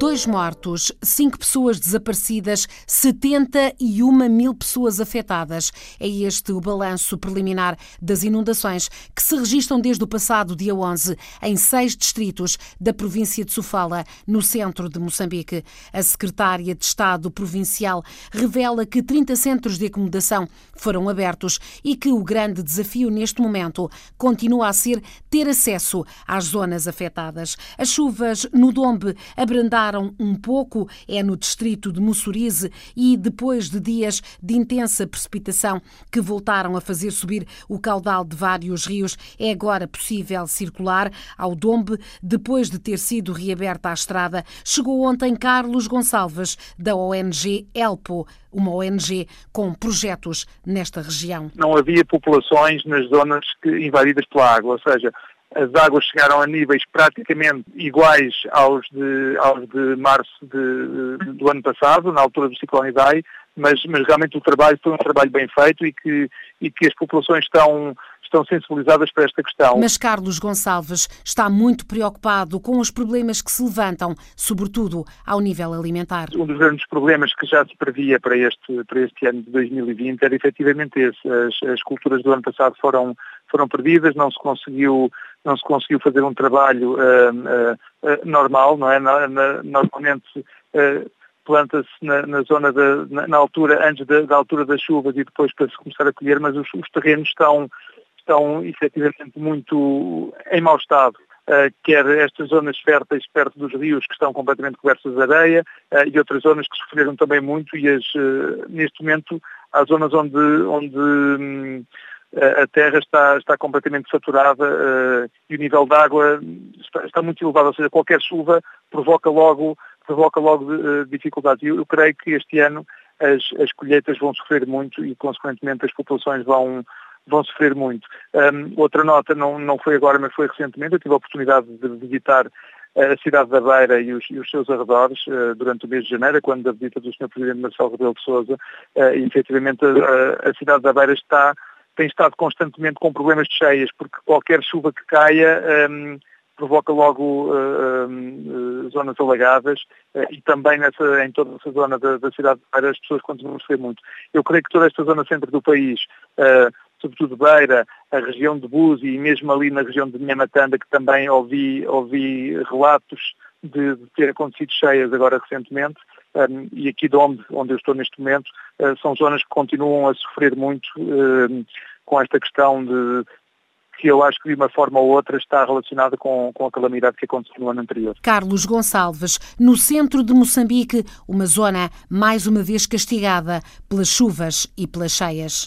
Dois mortos, cinco pessoas desaparecidas, 71 mil pessoas afetadas. É este o balanço preliminar das inundações que se registram desde o passado dia 11 em seis distritos da província de Sofala, no centro de Moçambique. A secretária de Estado provincial revela que 30 centros de acomodação foram abertos e que o grande desafio neste momento continua a ser ter acesso às zonas afetadas. As chuvas no Dombe abrandaram um pouco é no distrito de Mussurize e depois de dias de intensa precipitação que voltaram a fazer subir o caudal de vários rios, é agora possível circular ao Dombe depois de ter sido reaberta a estrada. Chegou ontem Carlos Gonçalves da ONG Elpo, uma ONG com projetos nesta região. Não havia populações nas zonas invadidas pela água, ou seja, as águas chegaram a níveis praticamente iguais aos de, aos de março de, do ano passado, na altura do ciclone Idai, mas, mas realmente o trabalho foi um trabalho bem feito e que, e que as populações estão, estão sensibilizadas para esta questão. Mas Carlos Gonçalves está muito preocupado com os problemas que se levantam, sobretudo ao nível alimentar. Um dos grandes problemas que já se previa para este, para este ano de 2020 era efetivamente esse. As, as culturas do ano passado foram, foram perdidas, não se conseguiu não se conseguiu fazer um trabalho uh, uh, normal, não é? Na, na, normalmente planta-se na, na, zona da, na, na, altura, antes da, da, altura das chuvas e depois para se começar a colher, mas os, os terrenos estão, estão efetivamente muito em mau estado. Uh, quer estas zonas férteis perto dos rios que estão completamente cobertas de areia uh, e outras zonas que sofreram também muito e as, uh, neste momento há zonas onde, onde um, a terra está, está completamente saturada uh, e o nível de água está, está, muito elevado, ou seja, qualquer chuva provoca logo, provoca logo uh, dificuldades. Eu, eu, creio que este ano as, as colheitas vão sofrer muito e, consequentemente, as populações vão, vão sofrer muito. Um, outra nota, não, não foi agora, mas foi recentemente, eu tive a oportunidade de visitar a cidade da Beira e os, e os seus arredores uh, durante o mês de janeiro, quando a visita do Sr. Presidente Marcelo Rebelo de Sousa, uh, e efetivamente a, a, cidade da Beira está tem estado constantemente com problemas de cheias, porque qualquer chuva que caia um, provoca logo um, zonas alagadas uh, e também nessa, em toda essa zona da, da cidade de as pessoas continuam a sofrer muito. Eu creio que toda esta zona centro do país, uh, sobretudo Beira, a região de Búzios e mesmo ali na região de Minhamatanda, que também ouvi, ouvi relatos de, de ter acontecido cheias agora recentemente, um, e aqui de onde, onde eu estou neste momento, uh, são zonas que continuam a sofrer muito uh, com esta questão de que eu acho que de uma forma ou outra está relacionada com, com a calamidade que aconteceu no ano anterior. Carlos Gonçalves, no centro de Moçambique, uma zona mais uma vez castigada pelas chuvas e pelas cheias.